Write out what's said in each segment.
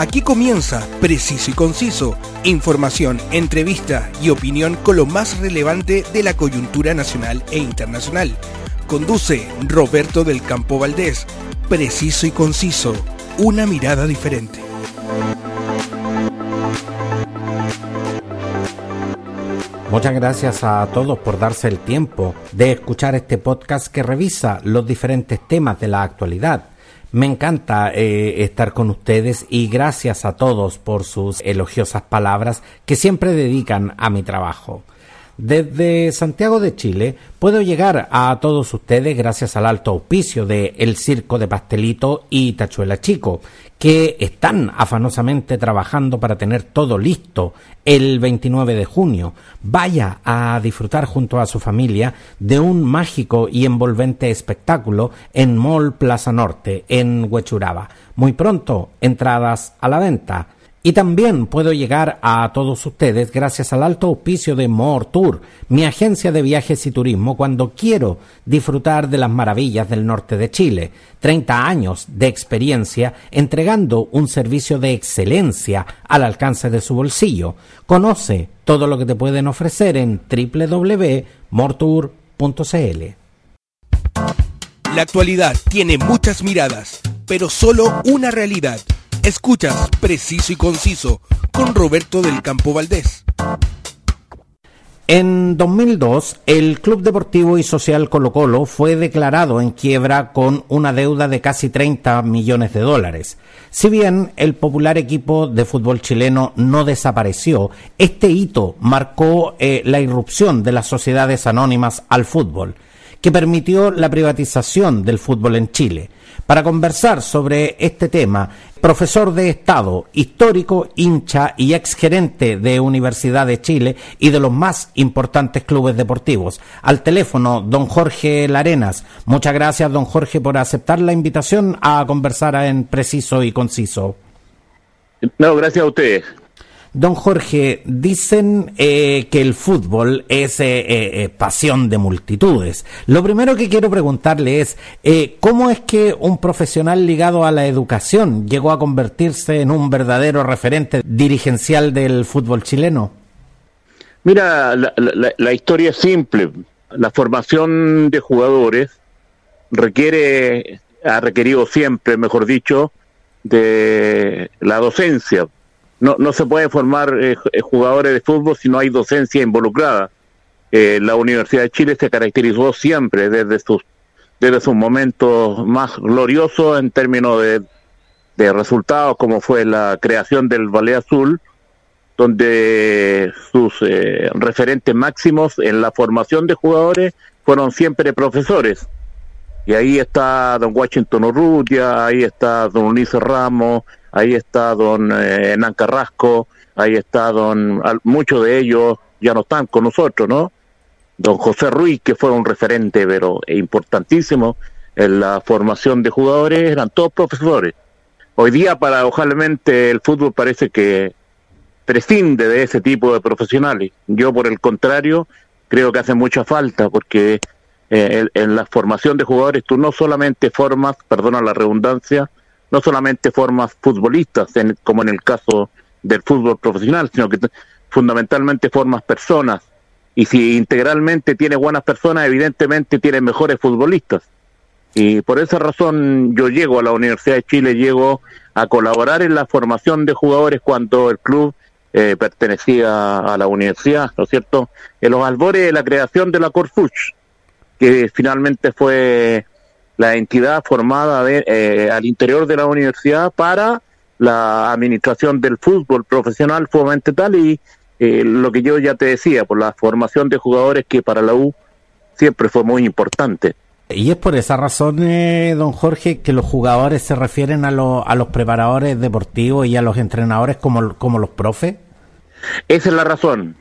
Aquí comienza Preciso y Conciso, información, entrevista y opinión con lo más relevante de la coyuntura nacional e internacional. Conduce Roberto del Campo Valdés. Preciso y Conciso, una mirada diferente. Muchas gracias a todos por darse el tiempo de escuchar este podcast que revisa los diferentes temas de la actualidad me encanta eh, estar con ustedes y gracias a todos por sus elogiosas palabras que siempre dedican a mi trabajo. Desde Santiago de Chile puedo llegar a todos ustedes gracias al alto auspicio de El Circo de Pastelito y Tachuela Chico, que están afanosamente trabajando para tener todo listo el 29 de junio. Vaya a disfrutar junto a su familia de un mágico y envolvente espectáculo en Mall Plaza Norte, en Huechuraba. Muy pronto, entradas a la venta. Y también puedo llegar a todos ustedes gracias al alto auspicio de More Tour, mi agencia de viajes y turismo cuando quiero disfrutar de las maravillas del norte de Chile. 30 años de experiencia entregando un servicio de excelencia al alcance de su bolsillo. Conoce todo lo que te pueden ofrecer en www.mortour.cl. La actualidad tiene muchas miradas, pero solo una realidad Escuchas Preciso y Conciso con Roberto del Campo Valdés. En 2002, el Club Deportivo y Social Colo Colo fue declarado en quiebra con una deuda de casi 30 millones de dólares. Si bien el popular equipo de fútbol chileno no desapareció, este hito marcó eh, la irrupción de las sociedades anónimas al fútbol, que permitió la privatización del fútbol en Chile para conversar sobre este tema, profesor de Estado, histórico, hincha y exgerente de Universidad de Chile y de los más importantes clubes deportivos. Al teléfono, don Jorge Larenas. Muchas gracias, don Jorge, por aceptar la invitación a conversar en preciso y conciso. No, gracias a ustedes. Don Jorge, dicen eh, que el fútbol es eh, eh, pasión de multitudes. Lo primero que quiero preguntarle es, ¿cómo es que un profesional ligado a la educación llegó a convertirse en un verdadero referente dirigencial del fútbol chileno? Mira, la historia es simple. La formación de jugadores requiere, ha requerido siempre, mejor dicho, de la docencia no, no se puede formar eh, eh, jugadores de fútbol si no hay docencia involucrada. Eh, la Universidad de Chile se caracterizó siempre desde sus desde sus momentos más gloriosos en términos de, de resultados, como fue la creación del Ballet Azul, donde sus referentes máximos en la formación de jugadores fueron siempre profesores. Y ahí está don Washington Urrutia, ahí está don Ulises Ramos, ahí está don eh, Carrasco, ahí está don, muchos de ellos ya no están con nosotros, ¿no? Don José Ruiz, que fue un referente, pero importantísimo en la formación de jugadores, eran todos profesores. Hoy día, paradojalmente, el fútbol parece que prescinde de ese tipo de profesionales. Yo, por el contrario, creo que hace mucha falta, porque eh, en la formación de jugadores tú no solamente formas, perdona la redundancia, no solamente formas futbolistas, como en el caso del fútbol profesional, sino que fundamentalmente formas personas. Y si integralmente tiene buenas personas, evidentemente tiene mejores futbolistas. Y por esa razón yo llego a la Universidad de Chile, llego a colaborar en la formación de jugadores cuando el club eh, pertenecía a la universidad, ¿no es cierto? En los albores de la creación de la Corfuch, que finalmente fue la entidad formada eh, al interior de la universidad para la administración del fútbol profesional fundamental y eh, lo que yo ya te decía, por la formación de jugadores que para la U siempre fue muy importante. Y es por esa razón, eh, don Jorge, que los jugadores se refieren a, a los preparadores deportivos y a los entrenadores como, como los profes. Esa es la razón.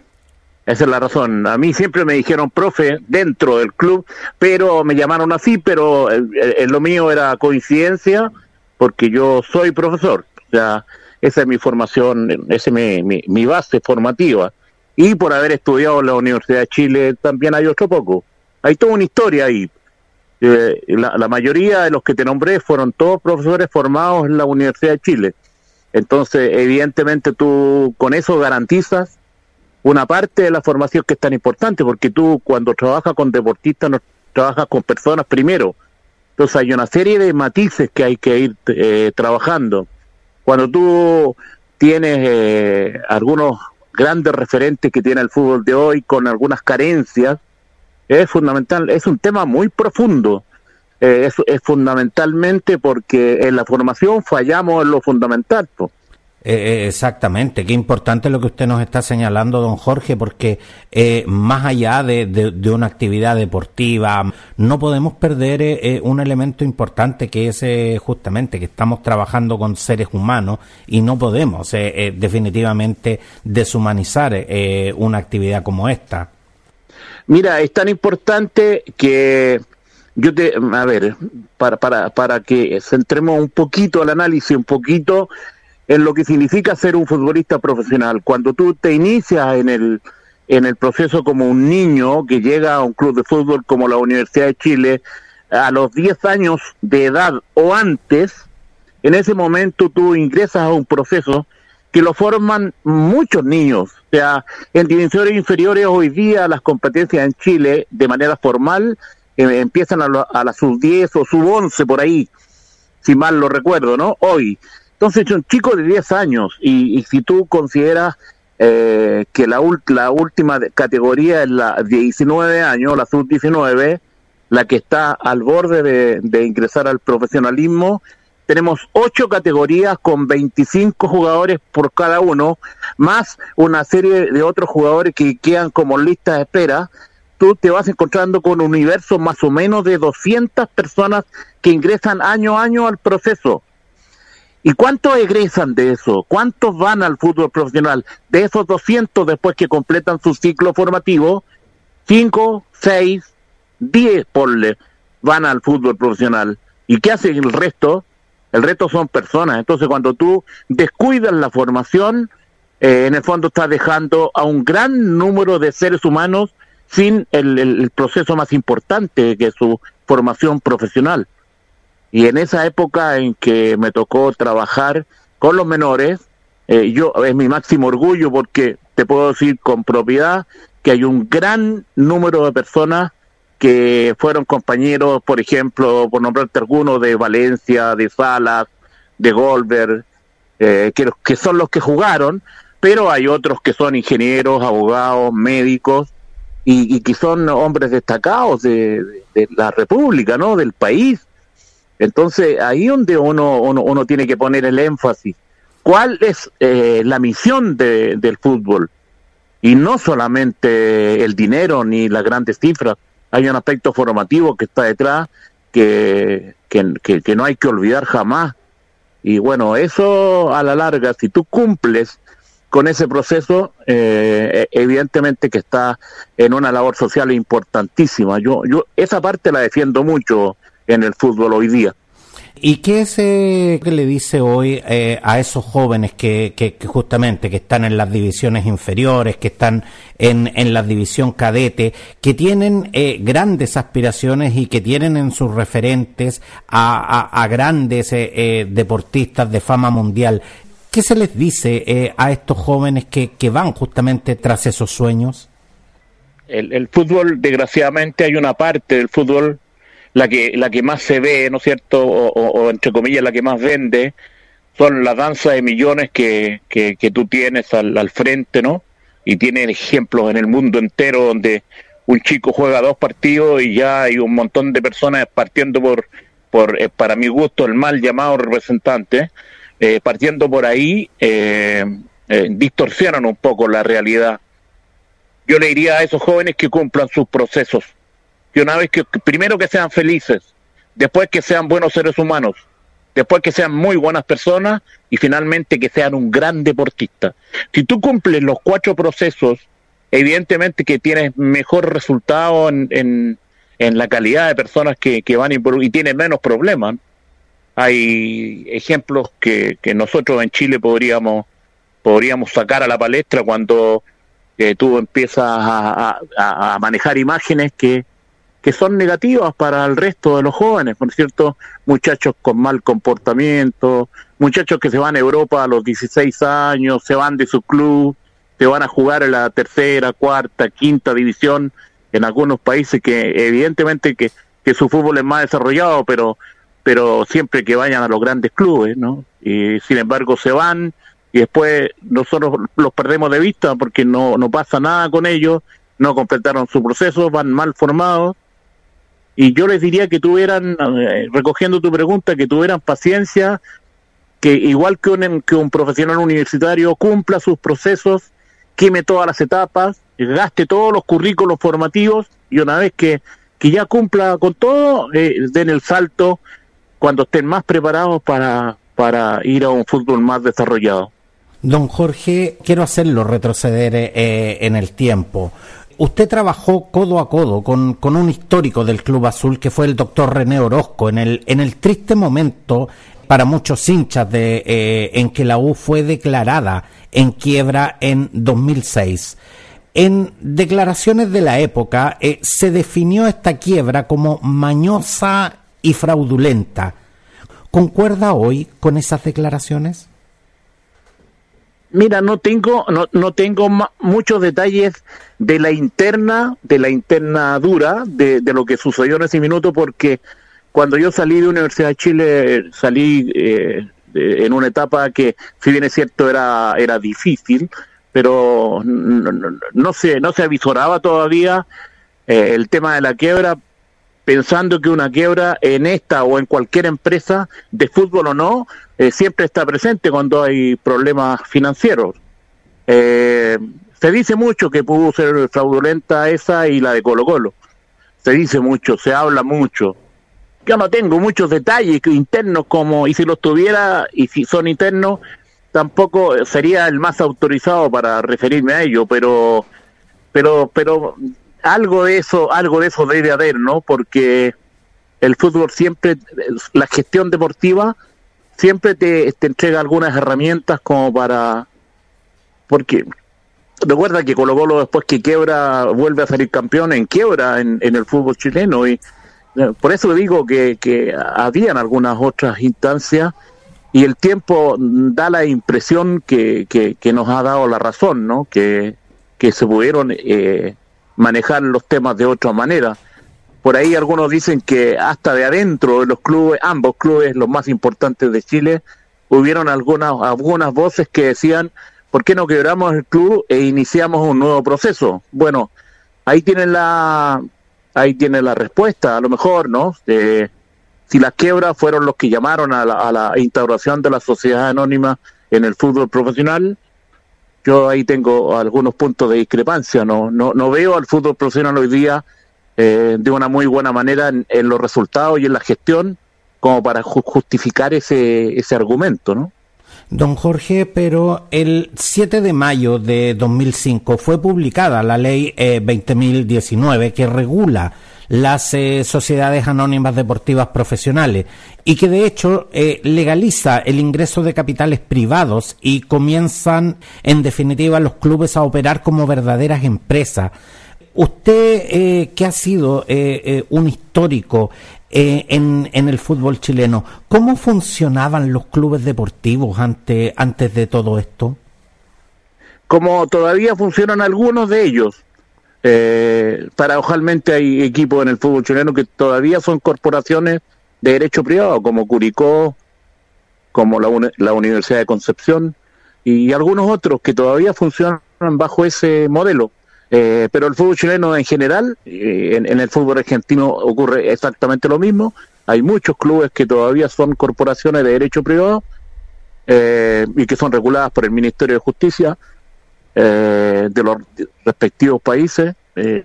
Esa es la razón. A mí siempre me dijeron profe dentro del club, pero me llamaron así, pero lo mío era coincidencia porque yo soy profesor. O sea, esa es mi formación, esa es mi, mi, base formativa. Y por haber estudiado en la Universidad de Chile también hay otro poco. Hay toda una historia ahí. Eh, la, la, mayoría de los que te nombré fueron todos profesores formados en la Universidad de Chile. Entonces, evidentemente tú con eso garantizas una parte de la formación que es tan importante, porque tú cuando trabajas con deportistas no trabajas con personas primero. Entonces hay una serie de matices que hay que ir eh, trabajando. Cuando tú tienes eh, algunos grandes referentes que tiene el fútbol de hoy con algunas carencias, es fundamental, es un tema muy profundo. Eh, es, es, fundamentalmente porque en la formación fallamos en lo fundamental. Eh, eh, exactamente, qué importante lo que usted nos está señalando, don Jorge, porque eh, más allá de, una actividad deportiva, no podemos perder eh, un elemento importante que es justamente que estamos trabajando con seres humanos y no podemos definitivamente deshumanizar una actividad como esta. Mira, es tan importante que yo te, a ver, para, para, para que centremos un poquito el análisis, un poquito en lo que significa ser un futbolista profesional. Cuando tú te inicias en el, en el proceso como un niño que llega a un club de fútbol como la Universidad de Chile, a los 10 años de edad o antes, en ese momento tú ingresas a un proceso que lo forman muchos niños. O sea, en dimensiones inferiores hoy día las competencias en Chile de manera formal eh, empiezan a, a la sub-10 o sub-11 por ahí, si mal lo recuerdo, ¿no? Hoy. Entonces, es un chico de 10 años y, si tú consideras eh, que la, la última categoría es la de 19 años, la sub-19, la que está al borde de, ingresar al profesionalismo, tenemos ocho categorías con 25 jugadores por cada uno, más una serie de otros jugadores que quedan como lista de espera, tú te vas encontrando con un universo más o menos de 200 personas que ingresan año a año al proceso. ¿Y cuántos egresan de eso? ¿Cuántos van al fútbol profesional? De esos 200 después que completan su ciclo formativo, 5, 6, 10, ponle, van al fútbol profesional. ¿Y qué hace el resto? El resto son personas. Entonces cuando tú descuidas la formación, eh, en el fondo estás dejando a un gran número de seres humanos sin el, proceso más importante que es su formación profesional. Y en esa época en que me tocó trabajar con los menores, eh, yo es mi máximo orgullo porque te puedo decir con propiedad que hay un gran número de personas que fueron compañeros, por ejemplo, por nombrarte algunos, de Valencia, de Salas, de Goldberg, eh, que, que son los que jugaron, pero hay otros que son ingenieros, abogados, médicos, y, que son hombres destacados de, la República, ¿no? Del país. Entonces, ahí donde uno, uno, tiene que poner el énfasis. ¿Cuál es eh, la misión del fútbol? Y no solamente el dinero ni las grandes cifras. Hay un aspecto formativo que está detrás que, que, que no hay que olvidar jamás. Y bueno, eso a la larga, si tú cumples con ese proceso, eh, evidentemente que está en una labor social importantísima. Yo, yo esa parte la defiendo mucho en el fútbol hoy día. ¿Y qué es eh, que le dice hoy eh, a esos jóvenes que, que, justamente que están en las divisiones inferiores, que están en, en la división cadete, que tienen eh, grandes aspiraciones y que tienen en sus referentes a, a, a grandes eh, deportistas de fama mundial? ¿Qué se les dice eh, a estos jóvenes que, que, van justamente tras esos sueños? El, el, fútbol, desgraciadamente, hay una parte del fútbol, la que, la que más se ve, ¿no es cierto? O, entre comillas, la que más vende, son las danzas de millones que, que, tú tienes al, al, frente, ¿no? Y tienen ejemplos en el mundo entero donde un chico juega dos partidos y ya hay un montón de personas partiendo por, por eh, para mi gusto, el mal llamado representante eh, partiendo por ahí, eh, eh, distorsionan un poco la realidad. Yo le diría a esos jóvenes que cumplan sus procesos, una vez que, primero que sean felices, después que sean buenos seres humanos, después que sean muy buenas personas y finalmente que sean un gran deportista. Si tú cumples los cuatro procesos, evidentemente que tienes mejor resultado en, en, la calidad de personas que, que van y, tienes menos problemas hay ejemplos que, que nosotros en Chile podríamos podríamos sacar a la palestra cuando eh, tú empiezas a, a, manejar imágenes que que son negativas para el resto de los jóvenes, por cierto, muchachos con mal comportamiento, muchachos que se van a Europa a los 16 años, se van de su club, se van a jugar en la tercera, cuarta, quinta división en algunos países que evidentemente que, que su fútbol es más desarrollado, pero pero siempre que vayan a los grandes clubes, ¿no? Y sin embargo se van y después nosotros los perdemos de vista porque no, no pasa nada con ellos, no completaron su proceso, van mal formados y yo les diría que tuvieran, eh, recogiendo tu pregunta, que tuvieran paciencia, que igual que un, que un profesional universitario cumpla sus procesos, queme todas las etapas, gaste todos los currículos formativos y una vez que, que ya cumpla con todo, eh, den el salto cuando estén más preparados para, para ir a un fútbol más desarrollado. Don Jorge, quiero hacerlo retroceder eh, en el tiempo. Usted trabajó codo a codo con, con, un histórico del Club Azul que fue el doctor René Orozco en el, en el triste momento para muchos hinchas de, eh, en que la U fue declarada en quiebra en 2006. En declaraciones de la época eh, se definió esta quiebra como mañosa y fraudulenta. ¿Concuerda hoy con esas declaraciones? Mira, no tengo, no, no tengo muchos detalles de la interna, de la interna dura, de, de, lo que sucedió en ese minuto, porque cuando yo salí de Universidad de Chile, salí eh, en una etapa que, si bien es cierto, era, era difícil, pero no, no, no se, no se avisoraba todavía eh, el tema de la quiebra, pensando que una quiebra en esta o en cualquier empresa, de fútbol o no, eh, siempre está presente cuando hay problemas financieros. Eh, se dice mucho que pudo ser fraudulenta esa y la de Colo Colo. Se dice mucho, se habla mucho. Yo no tengo muchos detalles internos como, y si los tuviera, y si son internos, tampoco sería el más autorizado para referirme a ello, pero, pero, pero algo de eso, algo de eso debe haber, ¿no? Porque el fútbol siempre, la gestión deportiva siempre te, te entrega algunas herramientas como para, porque recuerda que Colo Colo después que quiebra vuelve a salir campeón en quiebra en, en el fútbol chileno y eh, por eso digo que, que habían algunas otras instancias y el tiempo da la impresión que, que, nos ha dado la razón, ¿no? Que, que se pudieron eh, manejar los temas de otra manera. Por ahí algunos dicen que hasta de adentro de los clubes, ambos clubes, los más importantes de Chile, hubieron algunas, algunas voces que decían, ¿por qué no quebramos el club e iniciamos un nuevo proceso? Bueno, ahí tienen la, ahí tienen la respuesta, a lo mejor, ¿no? Eh, si las quiebras fueron los que llamaron a la, a la instauración de la sociedad anónima en el fútbol profesional, yo ahí tengo algunos puntos de discrepancia. No, no, no veo al fútbol profesional hoy día eh, de una muy buena manera en, los resultados y en la gestión como para ju justificar ese, ese argumento, ¿no? Don Jorge, pero el 7 de mayo de 2005 fue publicada la ley eh, 20.019 que regula las eh, sociedades anónimas deportivas profesionales y que de hecho eh, legaliza el ingreso de capitales privados y comienzan en definitiva los clubes a operar como verdaderas empresas. Usted eh, que ha sido eh, un histórico en, en, el fútbol chileno, ¿cómo funcionaban los clubes deportivos ante, antes de todo esto? Como todavía funcionan algunos de ellos. Eh, paradojalmente hay equipos en el fútbol chileno que todavía son corporaciones de derecho privado, como Curicó, como la, la Universidad de Concepción y algunos otros que todavía funcionan bajo ese modelo. Eh, pero el fútbol chileno en general, eh, en, el fútbol argentino ocurre exactamente lo mismo. Hay muchos clubes que todavía son corporaciones de derecho privado eh, y que son reguladas por el Ministerio de Justicia eh, de los respectivos países. Eh,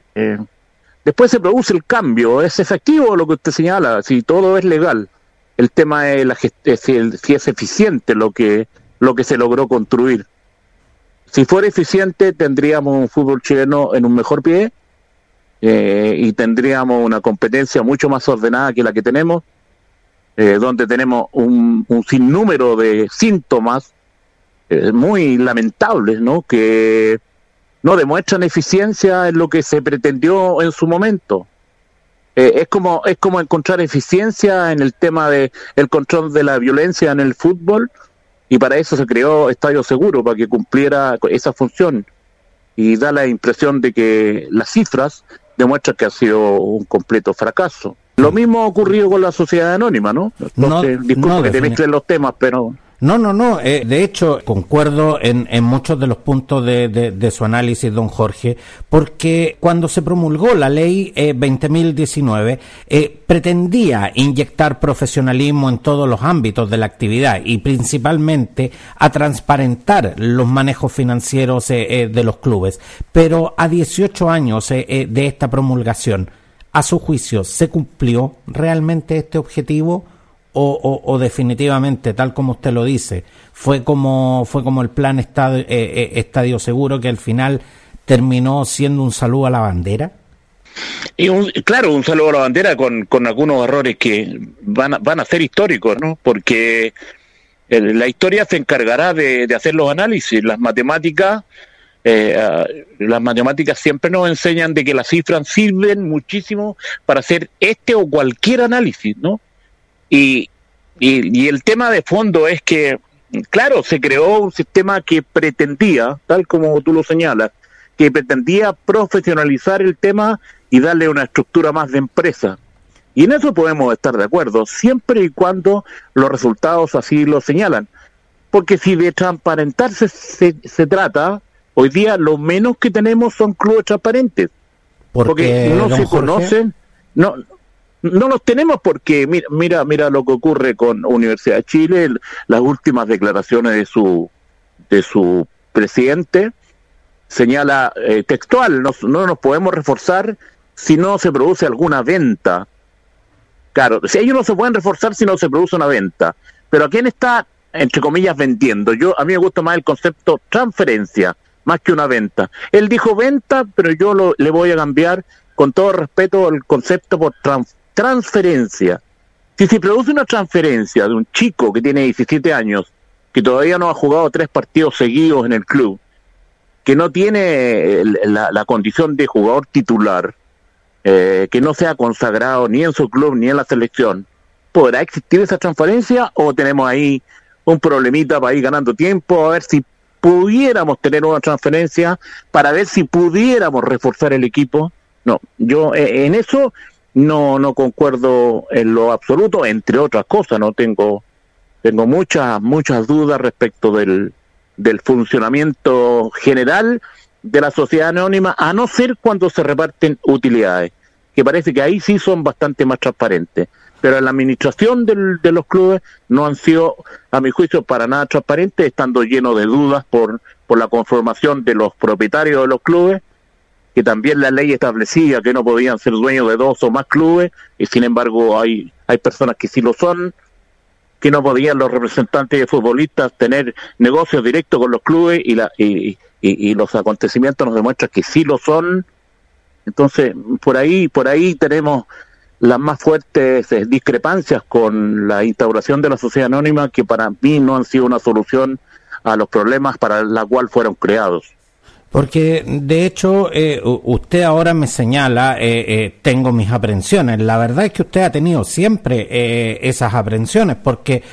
después se produce el cambio. Es efectivo lo que usted señala, si todo es legal. El tema es la si, si es eficiente lo que lo que se logró construir. Si fuera eficiente, tendríamos un fútbol chileno en un mejor pie eh, y tendríamos una competencia mucho más ordenada que la que tenemos, eh, donde tenemos un, un, sinnúmero de síntomas eh, muy lamentables, ¿no? Que no demuestran eficiencia en lo que se pretendió en su momento. Eh, es como es como encontrar eficiencia en el tema de el control de la violencia en el fútbol y para eso se creó Estadio Seguro para que cumpliera esa función y da la impresión de que las cifras demuestran que ha sido un completo fracaso. Lo mismo ha ocurrido con la sociedad anónima, ¿no? Entonces, no, disculpe que te los temas, pero no, no, no. Eh, de hecho, concuerdo en, muchos de los puntos de, su análisis, don Jorge, porque cuando se promulgó la ley 20.019, eh, eh, pretendía inyectar profesionalismo en todos los ámbitos de la actividad y principalmente a transparentar los manejos financieros de los clubes. Pero a 18 años de esta promulgación, a su juicio, ¿se cumplió realmente este objetivo? O, definitivamente, tal como usted lo dice, fue como, fue como el plan estadio, eh, eh, estadio Seguro que al final terminó siendo un saludo a la bandera? Y claro, un saludo a la bandera con, con algunos errores que van a, van a ser históricos, ¿no? Porque la historia se encargará de, hacer los análisis. Las matemáticas, eh, ah, las matemáticas siempre nos enseñan de que las cifras sirven muchísimo para hacer este o cualquier análisis, ¿no? Y, y, el tema de fondo es que, claro, se creó un sistema que pretendía, tal como tú lo señalas, que pretendía profesionalizar el tema y darle una estructura más de empresa. Y en eso podemos estar de acuerdo, siempre y cuando los resultados así lo señalan. Porque si de transparentarse se, se trata, hoy día lo menos que tenemos son clubes transparentes. porque no se conocen, no, no los tenemos porque mira, mira, mira lo que ocurre con Universidad de Chile, las últimas declaraciones de su de su presidente señala eh, textual, no, no nos podemos reforzar si no se produce alguna venta. Claro, si ellos no se pueden reforzar si no se produce una venta. Pero ¿a quién está, entre comillas, vendiendo? Yo A mí me gusta más el concepto transferencia, más que una venta. Él dijo venta, pero yo lo, le voy a cambiar con todo respeto el concepto por transferencia transferencia. Si se produce una transferencia de un chico que tiene 17 años, que todavía no ha jugado tres partidos seguidos en el club, que no tiene la, condición de jugador titular, eh, que no sea consagrado ni en su club ni en la selección, ¿podrá existir esa transferencia o tenemos ahí un problemita para ir ganando tiempo? A ver si pudiéramos tener una transferencia para ver si pudiéramos reforzar el equipo. No, yo eh, en eso no no concuerdo en lo absoluto entre otras cosas no tengo tengo muchas muchas dudas respecto del del funcionamiento general de la sociedad anónima a no ser cuando se reparten utilidades que parece que ahí sí son bastante más transparentes. Pero en la administración del, de los clubes no han sido a mi juicio para nada transparentes estando llenos de dudas por por la conformación de los propietarios de los clubes que también la ley establecía que no podían ser dueños de dos o más clubes, y sin embargo hay, hay personas que sí lo son, que no podían los representantes de futbolistas tener negocios directos con los clubes y, la, y, y, los acontecimientos nos demuestran que sí lo son. Entonces, por ahí, por ahí tenemos las más fuertes eh, discrepancias con la instauración de la sociedad anónima que para mí no han sido una solución a los problemas para la cual fueron creados. Porque de hecho eh, usted ahora me señala, eh, eh, tengo mis aprensiones. La verdad es que usted ha tenido siempre esas aprensiones, porque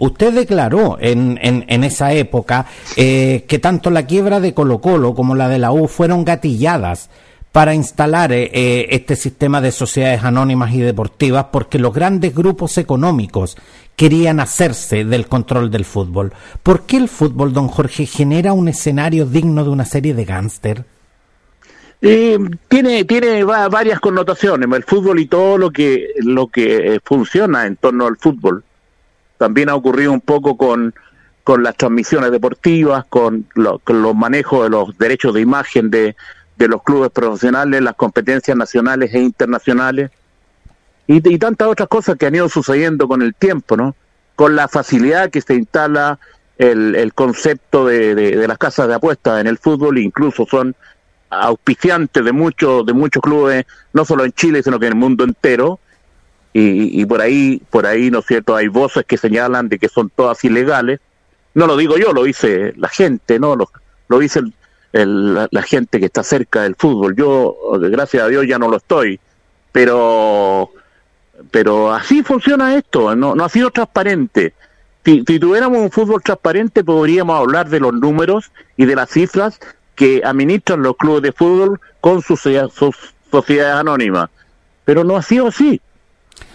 usted declaró en, en, en esa época que tanto la quiebra de Colo Colo como la de la U fueron gatilladas para instalar este sistema de sociedades anónimas y deportivas, porque los grandes grupos económicos querían hacerse del control del fútbol. ¿Por qué el fútbol, don Jorge, genera un escenario digno de una serie de gángster? Eh, tiene tiene varias connotaciones el fútbol y todo lo que lo que eh, funciona en torno al fútbol también ha ocurrido un poco con con las transmisiones deportivas con, con los manejos de los derechos de imagen de, de los clubes profesionales las competencias nacionales e internacionales y, tantas otras cosas que han ido sucediendo con el tiempo, ¿no? Con la facilidad que se instala el, el concepto de, de, las casas de apuestas en el fútbol, incluso son auspiciantes de muchos de muchos clubes, no solo en Chile, sino que en el mundo entero. Y, y, por ahí, por ahí, ¿no es cierto? Hay voces que señalan de que son todas ilegales. No lo digo yo, lo dice la gente, ¿no? Lo, lo dice el, la, la, gente que está cerca del fútbol. Yo, gracias a Dios, ya no lo estoy pero pero así funciona esto, no, no ha sido transparente. Si, si tuviéramos un fútbol transparente podríamos hablar de los números y de las cifras que administran los clubes de fútbol con sus, sus sociedades anónimas. Pero no ha sido así.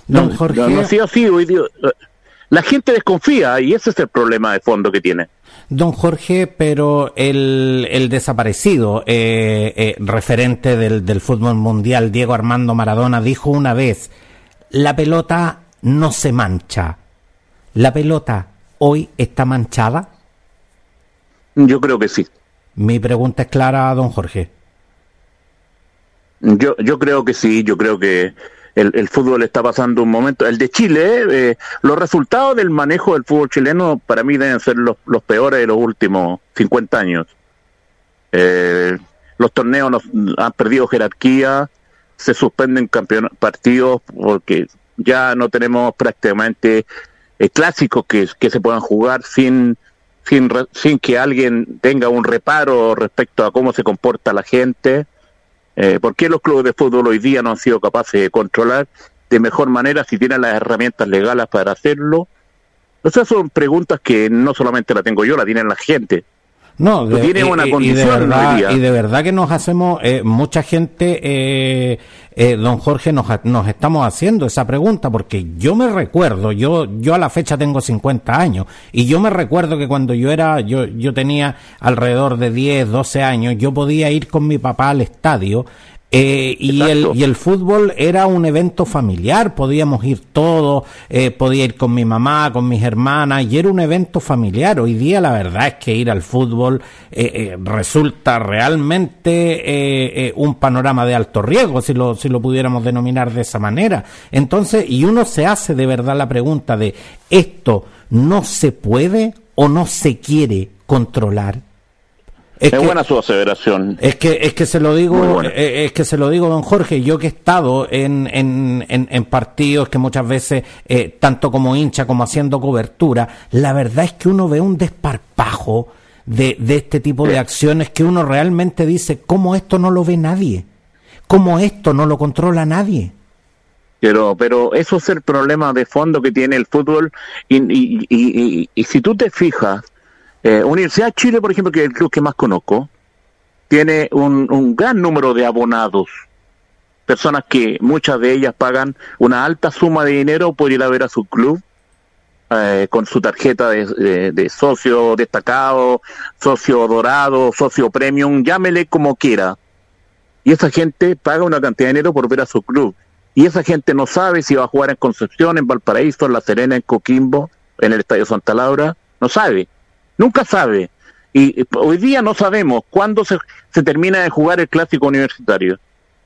Don Jorge. No, ha sido así. Hoy día, la gente desconfía y ese es el problema de fondo que tiene. Don Jorge, pero el, el desaparecido eh, eh, referente del, del fútbol mundial, Diego Armando Maradona, dijo una vez, la pelota no se mancha. ¿La pelota hoy está manchada? Yo creo que sí. Mi pregunta es clara, don Jorge. Yo, yo creo que sí, yo creo que el, el fútbol está pasando un momento. El de Chile, eh, los resultados del manejo del fútbol chileno para mí deben ser los, los peores de los últimos 50 años. Eh, los torneos nos, han perdido jerarquía, se suspenden partidos porque ya no tenemos prácticamente eh, clásicos que, que se puedan jugar sin sin, sin que alguien tenga un reparo respecto a cómo se comporta la gente. Eh, ¿Por qué los clubes de fútbol hoy día no han sido capaces de controlar de mejor manera si tienen las herramientas legales para hacerlo? Esas son preguntas que no solamente la tengo yo, la tienen la gente. No, de, tiene una y, condición y de, verdad, y de verdad que nos hacemos, eh, mucha gente, eh, eh, don Jorge, nos, nos estamos haciendo esa pregunta, porque yo me recuerdo, yo, yo a la fecha tengo 50 años, y yo me recuerdo que cuando yo era, yo, yo tenía alrededor de 10, 12 años, yo podía ir con mi papá al estadio, eh, y, el, y el fútbol era un evento familiar, podíamos ir todos, eh, podía ir con mi mamá, con mis hermanas, y era un evento familiar. Hoy día la verdad es que ir al fútbol eh, eh resulta realmente eh, un panorama de alto riesgo, si lo, si lo pudiéramos denominar de esa manera. Entonces, y uno se hace de verdad la pregunta de, ¿esto no se puede o no se quiere controlar? Es, es que, buena su aseveración. Es que es que se lo digo eh, es que se lo digo don Jorge. Yo que he estado en, en, en, en partidos que muchas veces eh, tanto como hincha como haciendo cobertura, la verdad es que uno ve un desparpajo de, de este tipo de acciones que uno realmente dice cómo esto no lo ve nadie, cómo esto no lo controla nadie. Pero, pero eso es el problema de fondo que tiene el fútbol y, y, y, y si tú te fijas eh, Universidad Chile, por ejemplo, que es el club que más conozco, tiene un, gran número de abonados, personas que muchas de ellas pagan una alta suma de dinero por ir a ver a su club eh, con su tarjeta de, de, de, socio destacado, socio dorado, socio premium, llámele como quiera. Y esa gente paga una cantidad de dinero por ver a su club. Y esa gente no sabe si va a jugar en Concepción, en Valparaíso, en La Serena, en Coquimbo, en el Estadio Santa Laura, no sabe Nunca sabe. Y hoy día no sabemos cuándo se, se termina de jugar el clásico universitario.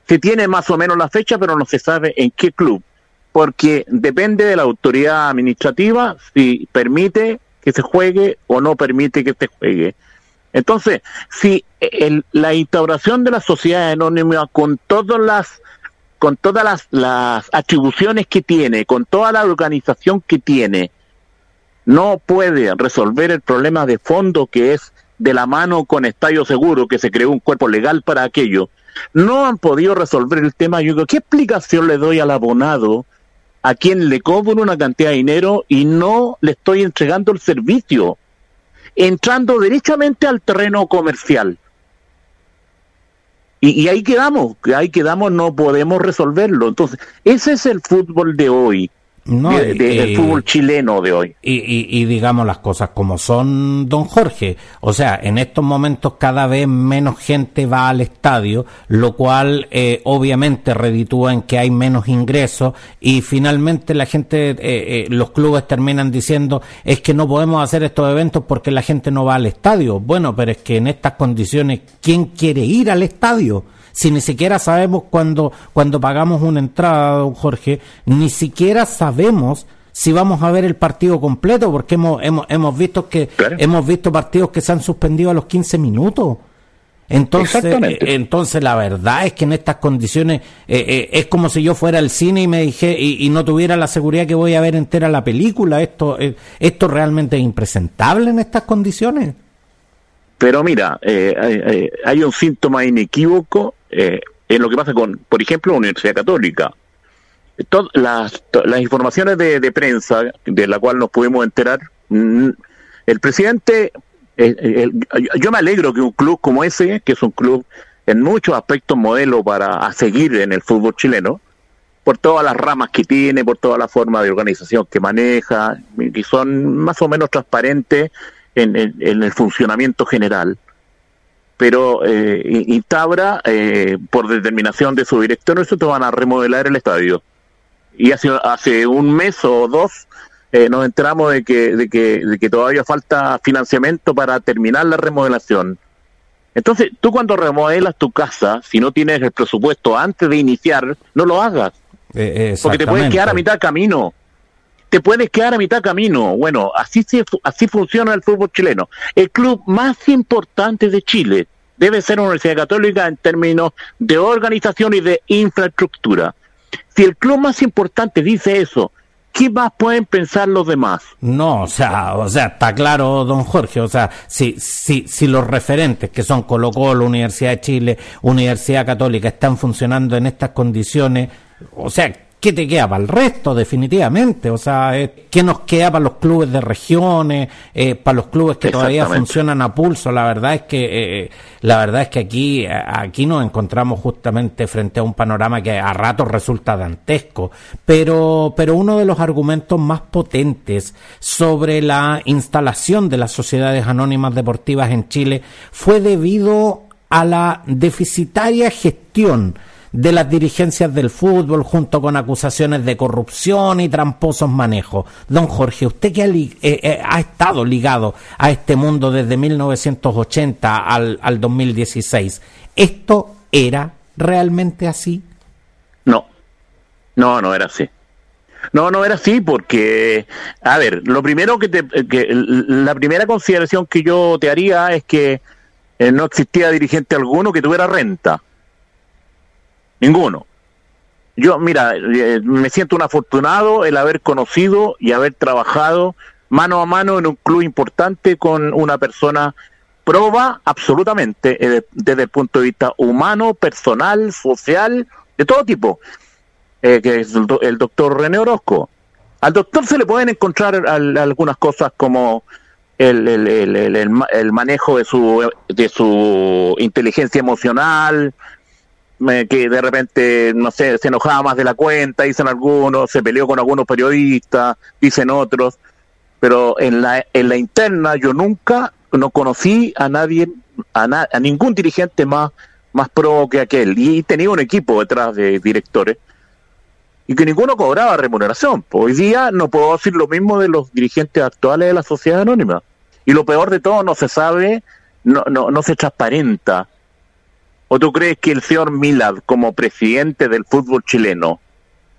Se tiene más o menos la fecha, pero no se sabe en qué club. Porque depende de la autoridad administrativa si permite que se juegue o no permite que se juegue. Entonces, si el, la instauración de la sociedad anónima con todas las con todas las, las atribuciones que tiene, con toda la organización que tiene, no puede resolver el problema de fondo que es de la mano con Estadio Seguro, que se creó un cuerpo legal para aquello, no han podido resolver el tema. Yo digo, ¿qué explicación le doy al abonado a quien le cobro una cantidad de dinero y no le estoy entregando el servicio? Entrando derechamente al terreno comercial. Y, ahí quedamos, ahí quedamos, no podemos resolverlo. Entonces, ese es el fútbol de hoy no, de, de, del fútbol chileno de hoy. Y, y, y, digamos las cosas como son, don Jorge. O sea, en estos momentos cada vez menos gente va al estadio, lo cual eh, obviamente reditúa en que hay menos ingresos y finalmente la gente, eh, eh, los clubes terminan diciendo es que no podemos hacer estos eventos porque la gente no va al estadio. Bueno, pero es que en estas condiciones, ¿quién quiere ir al estadio? Si ni siquiera sabemos cuando, cuando pagamos una entrada, don Jorge, ni siquiera sabemos si vamos a ver el partido completo, porque hemos, hemos, hemos visto que claro. hemos visto partidos que se han suspendido a los 15 minutos. Entonces, eh, entonces la verdad es que en estas condiciones eh, eh, es como si yo fuera al cine y me dije y, y, no tuviera la seguridad que voy a ver entera la película. Esto, eh, esto realmente es impresentable en estas condiciones. Pero mira, hay un síntoma inequívoco eh, en lo que pasa con, por ejemplo, la Universidad Católica. todas las, informaciones de, prensa de la cual nos pudimos enterar, mm, el presidente, eh, yo me alegro que un club como ese, que es un club en muchos aspectos modelo para seguir en el fútbol chileno, por todas las ramas que tiene, por toda la forma de organización que maneja, y son más o menos transparentes en, en, el funcionamiento general. Pero eh, eh, por determinación de su director, te van a remodelar el estadio. Y hace, hace un mes o dos eh, nos enteramos de que, de, que, de que todavía falta financiamiento para terminar la remodelación. Entonces, tú cuando remodelas tu casa, si no tienes el presupuesto antes de iniciar, no lo hagas. Eh, porque te puedes quedar a mitad de camino. Te puedes quedar a mitad camino. Bueno, así, así funciona el fútbol chileno. El club más importante de Chile debe ser Universidad Católica en términos de organización y de infraestructura. Si el club más importante dice eso, ¿qué más pueden pensar los demás? No, o sea, o sea, está claro, don Jorge, o sea, si, si, si los referentes que son Colo Colo, Universidad de Chile, Universidad Católica están funcionando en estas condiciones, o sea, ¿qué te queda para el resto definitivamente? O sea, eh, ¿qué nos queda para los clubes de regiones, eh, para los clubes que todavía funcionan a pulso? La verdad es que eh, la verdad es que aquí aquí nos encontramos justamente frente a un panorama que a ratos resulta dantesco, pero pero uno de los argumentos más potentes sobre la instalación de las sociedades anónimas deportivas en Chile fue debido a la deficitaria gestión de las dirigencias del fútbol junto con acusaciones de corrupción y tramposos manejos. Don Jorge, usted que ha, eh, eh, ha estado ligado a este mundo desde 1980 al, al 2016, ¿esto era realmente así? No, no, no era así. No, no era así porque, a ver, lo primero que te, que la primera consideración que yo te haría es que eh, no existía dirigente alguno que tuviera renta. Ninguno. Yo, mira, eh, me siento un afortunado el haber conocido y haber trabajado mano a mano en un club importante con una persona proba absolutamente eh, desde el punto de vista humano, personal, social, de todo tipo, eh, que es el, doctor René Orozco. Al doctor se le pueden encontrar algunas cosas como el, el, el, el, manejo de su, de su inteligencia emocional, que de repente, no sé, se enojaba más de la cuenta, dicen algunos, se peleó con algunos periodistas, dicen otros, pero en la, en la interna yo nunca no conocí a nadie, a, a ningún dirigente más, más pro que aquel, y tenía un equipo detrás de directores, y que ninguno cobraba remuneración. Hoy día no puedo decir lo mismo de los dirigentes actuales de la sociedad anónima. Y lo peor de todo, no se sabe, no, no, no se transparenta ¿O tú crees que el señor Milad, como presidente del fútbol chileno,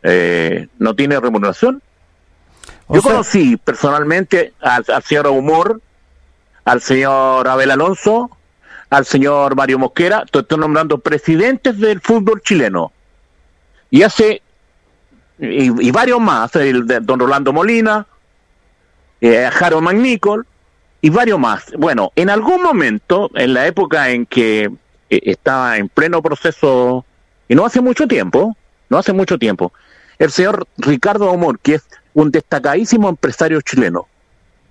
eh, no tiene remuneración? Yo conocí personalmente al, señor Humor, al señor Abel Alonso, al señor Mario Mosquera, estoy nombrando presidentes del fútbol chileno. Y hace, y, varios más, el de don Rolando Molina, eh, Jaro Magnícol, y varios más. Bueno, en algún momento, en la época en que estaba en pleno proceso, y no hace mucho tiempo, no hace mucho tiempo, el señor Ricardo Omor, que es un destacadísimo empresario chileno,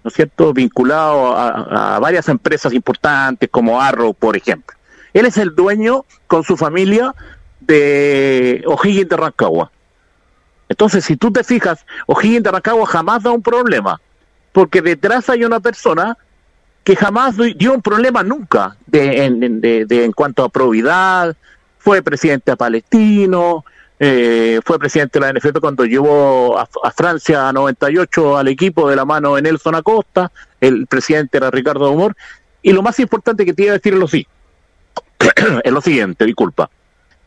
¿no es cierto?, vinculado a, varias empresas importantes como Arrow, por ejemplo. Él es el dueño, con su familia, de O'Higgins de Rancagua. Entonces, si tú te fijas, O'Higgins de Rancagua jamás da un problema, porque detrás hay una persona que jamás dio un problema nunca de, en, de, en cuanto a probidad, fue presidente a Palestino, eh, fue presidente de la NFP cuando llevó a, Francia a 98 al equipo de la mano de Nelson Acosta, el presidente era Ricardo Humor, y lo más importante que te iba a decir es lo, sí, es lo siguiente, disculpa.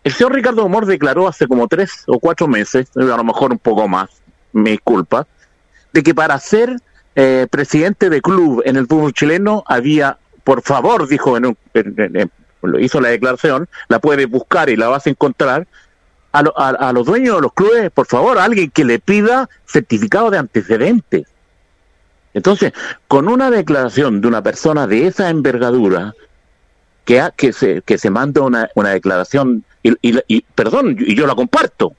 El señor Ricardo Humor declaró hace como tres o cuatro meses, a lo mejor un poco más, me disculpa, de que para ser eh, presidente de club en el fútbol chileno había, por favor, dijo, en, hizo la declaración, la puedes buscar y la vas a encontrar, a, a, los dueños de los clubes, por favor, alguien que le pida certificado de antecedentes. Entonces, con una declaración de una persona de esa envergadura, que, que, se, que se manda una, una declaración, y, y, y, perdón, y yo la comparto,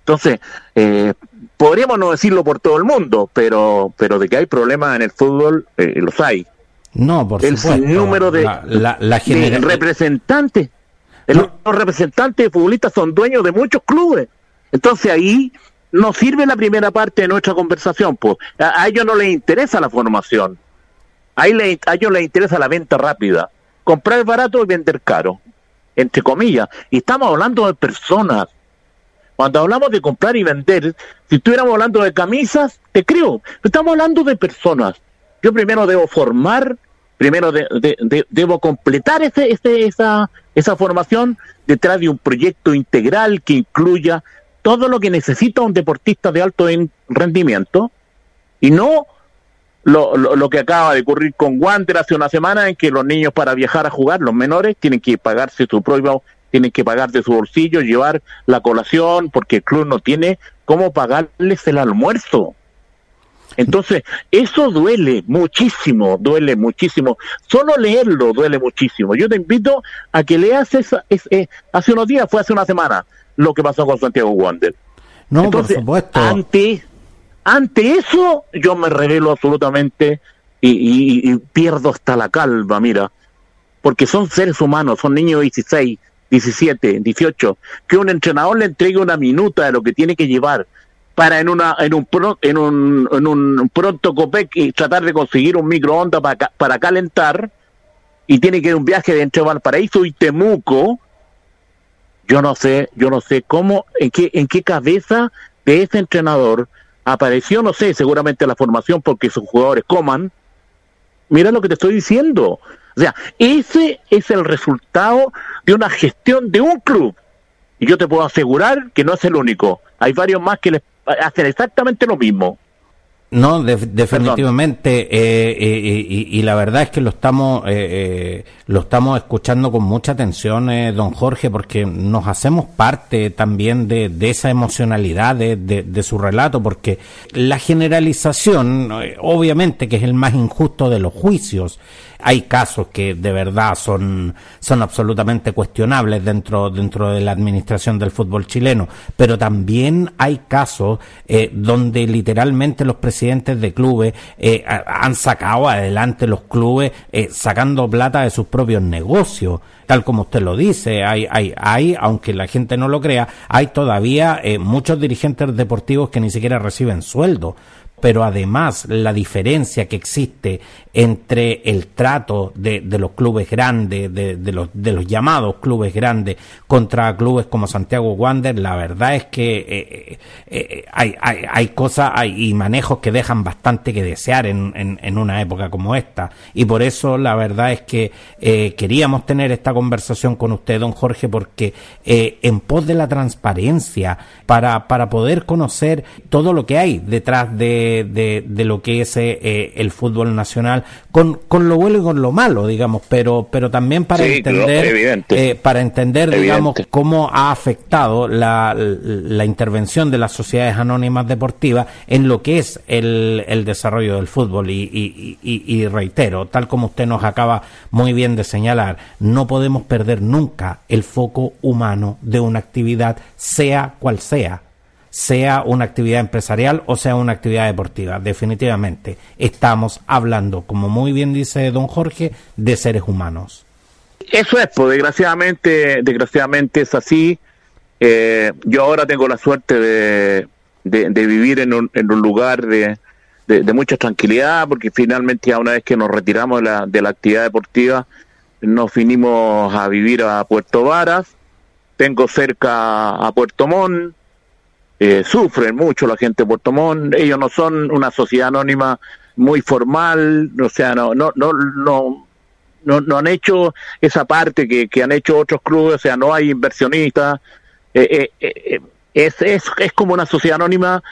Entonces, eh, podríamos no decirlo por todo el mundo, pero, pero de que hay problemas en el fútbol, eh, los hay. No, por el supuesto. número de, la, la, de representantes. No. Los representantes de futbolistas son dueños de muchos clubes. Entonces ahí no sirve la primera parte de nuestra conversación. Pues. A, a ellos no les interesa la formación. Ahí le, a ellos les interesa la venta rápida. Comprar barato y vender caro. Entre comillas. Y estamos hablando de personas. Cuando hablamos de comprar y vender, si estuviéramos hablando de camisas, te creo. Estamos hablando de personas. Yo primero debo formar, primero de, de, de, debo completar ese, ese, esa, esa formación detrás de un proyecto integral que incluya todo lo que necesita un deportista de alto rendimiento y no lo, lo, lo, que acaba de ocurrir con Wander hace una semana en que los niños para viajar a jugar, los menores, tienen que pagarse su propio, tienen que pagar de su bolsillo, llevar la colación, porque el club no tiene cómo pagarles el almuerzo. Entonces, eso duele muchísimo, duele muchísimo. Solo leerlo duele muchísimo. Yo te invito a que leas esa, es, eh, hace unos días, fue hace una semana, lo que pasó con Santiago Wander. No, Entonces, por supuesto. Ante, ante eso, yo me revelo absolutamente y, y, y, pierdo hasta la calva, mira. Porque son seres humanos, son niños de 16, 17, 18, que un entrenador le entregue una minuta de lo que tiene que llevar para en una en un en un, en un pronto copec y tratar de conseguir un microondas para, para calentar y tiene que ir un viaje de entre Valparaíso y Temuco yo no sé yo no sé cómo en qué en qué cabeza de ese entrenador apareció no sé seguramente la formación porque sus jugadores coman. Mira lo que te estoy diciendo o sea ese es el resultado de una gestión de un club. Y yo te puedo asegurar que no es el único. Hay varios más que les hacen exactamente lo mismo. No, de, definitivamente, eh, eh, y, y, la verdad es que lo estamos, eh, lo estamos escuchando con mucha atención, don Jorge, porque nos hacemos parte también de, de esa emocionalidad de, de, de, su relato, porque la generalización, obviamente que es el más injusto de los juicios, hay casos que de verdad son, son absolutamente cuestionables dentro, dentro de la administración del fútbol chileno, pero también hay casos eh, donde literalmente los presidentes de clubes eh, han sacado adelante los clubes eh, sacando plata de sus propios negocios. Tal como usted lo dice, hay, hay, hay, aunque la gente no lo crea, hay todavía eh, muchos dirigentes deportivos que ni siquiera reciben sueldo pero además la diferencia que existe entre el trato de, de los clubes grandes, de, de, los, de los llamados clubes grandes, contra clubes como Santiago Wander, la verdad es que eh, eh, hay, hay, hay, cosas hay, y manejos que dejan bastante que desear en, en, una época como esta. Y por eso la verdad es que eh, queríamos tener esta conversación con usted, don Jorge, porque eh, en pos de la transparencia, para, para poder conocer todo lo que hay detrás de, de, de lo que es eh, el fútbol nacional, con, con lo bueno y con lo malo, digamos, pero, pero también para sí, entender, eh, para entender, evidente. digamos, cómo ha afectado la, la intervención de las sociedades anónimas deportivas en lo que es el, el desarrollo del fútbol. Y, y, y, y reitero, tal como usted nos acaba muy bien de señalar, no podemos perder nunca el foco humano de una actividad, sea cual sea sea una actividad empresarial o sea una actividad deportiva. Definitivamente estamos hablando, como muy bien dice don Jorge, de seres humanos. Eso es, pues desgraciadamente, desgraciadamente es así. Eh, yo ahora tengo la suerte de, de, vivir en un, en un lugar de, de, mucha tranquilidad, porque finalmente ya una vez que nos retiramos de la, de la actividad deportiva, nos vinimos a vivir a Puerto Varas, tengo cerca a Puerto Montt, eh, sufren mucho la gente de Puerto Montt, ellos no son una sociedad anónima muy formal, o sea, no, no, no, no, no, no han hecho esa parte que, que, han hecho otros clubes, o sea, no hay inversionistas, eh, eh, es, es, es como una sociedad anónima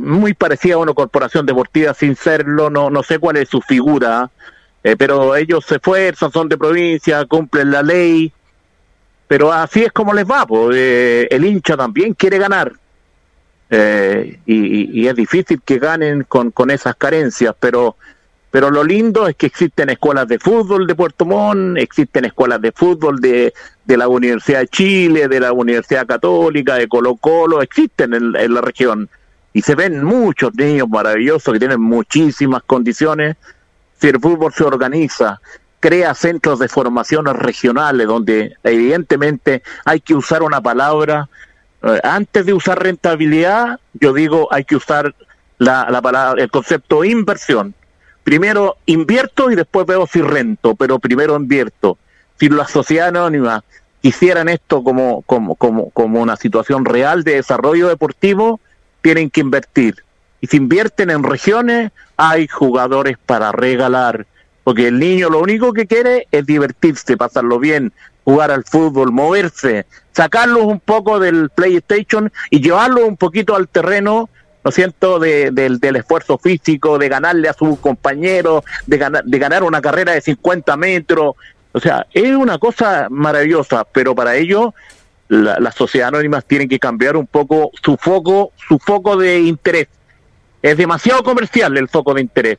muy parecida a una corporación deportiva sin serlo, no, no sé cuál es su figura, pero ellos se esfuerzan, son de provincia, cumplen la ley, pero así es como les va, pues, eh, el hincha también quiere ganar. Eh, y, y, es difícil que ganen con, con esas carencias, pero, pero lo lindo es que existen escuelas de fútbol de Puerto Montt, existen escuelas de fútbol de, de la Universidad de Chile, de la Universidad Católica, de Colo Colo, existen en, la región. Y se ven muchos niños maravillosos que tienen muchísimas condiciones. Si el fútbol se organiza, crea centros de formación regionales donde evidentemente hay que usar una palabra, eh, antes de usar rentabilidad, yo digo hay que usar la, la palabra, el concepto inversión. Primero invierto y después veo si rento, pero primero invierto si las sociedades anónimas hicieran esto como, como, como, como una situación real de desarrollo deportivo, tienen que invertir. Y si invierten en regiones, hay jugadores para regalar. Porque el niño lo único que quiere es divertirse, pasarlo bien, jugar al fútbol, moverse, sacarlos un poco del PlayStation y llevarlos un poquito al terreno, lo siento, de, del esfuerzo físico, de ganarle a su compañero, de ganar, de ganar una carrera de 50 metros, o sea, es una cosa maravillosa, pero para ello las sociedades anónimas tienen que cambiar un poco su foco, su foco de interés. Es demasiado comercial el foco de interés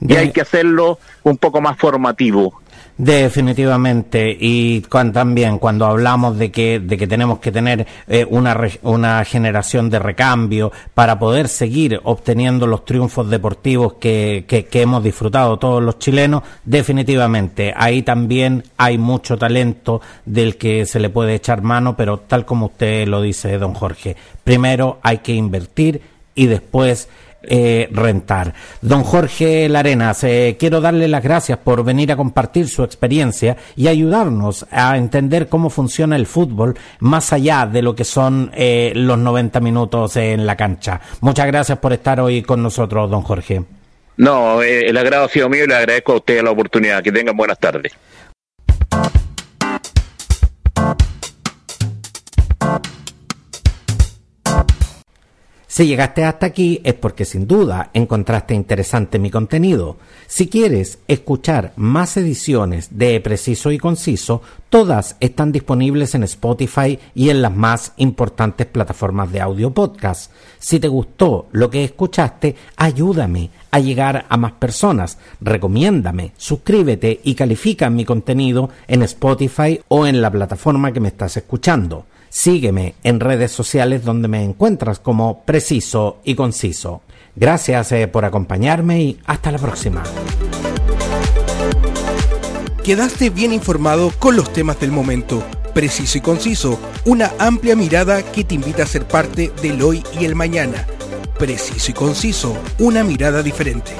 y hay que hacerlo un poco más formativo. Definitivamente, y también cuando hablamos de que, de que tenemos que tener eh, una, una generación de recambio para poder seguir obteniendo los triunfos deportivos que, que, que hemos disfrutado todos los chilenos, definitivamente ahí también hay mucho talento del que se le puede echar mano, pero tal como usted lo dice, don Jorge, primero hay que invertir y después eh, rentar. Don Jorge Larenas, eh, quiero darle las gracias por venir a compartir su experiencia y ayudarnos a entender cómo funciona el fútbol más allá de lo que son eh, los 90 minutos en la cancha. Muchas gracias por estar hoy con nosotros, don Jorge. No, el agrado ha sido mío y le agradezco a usted la oportunidad. Que tengan buenas tardes. Si llegaste hasta aquí es porque sin duda encontraste interesante mi contenido. Si quieres escuchar más ediciones de Preciso y Conciso, todas están disponibles en Spotify y en las más importantes plataformas de audio podcast. Si te gustó lo que escuchaste, ayúdame a llegar a más personas. Recomiéndame, suscríbete y califica mi contenido en Spotify o en la plataforma que me estás escuchando. Sígueme en redes sociales donde me encuentras como preciso y conciso. Gracias eh, por acompañarme y hasta la próxima. Quedaste bien informado con los temas del momento. Preciso y conciso, una amplia mirada que te invita a ser parte del hoy y el mañana. Preciso y conciso, una mirada diferente.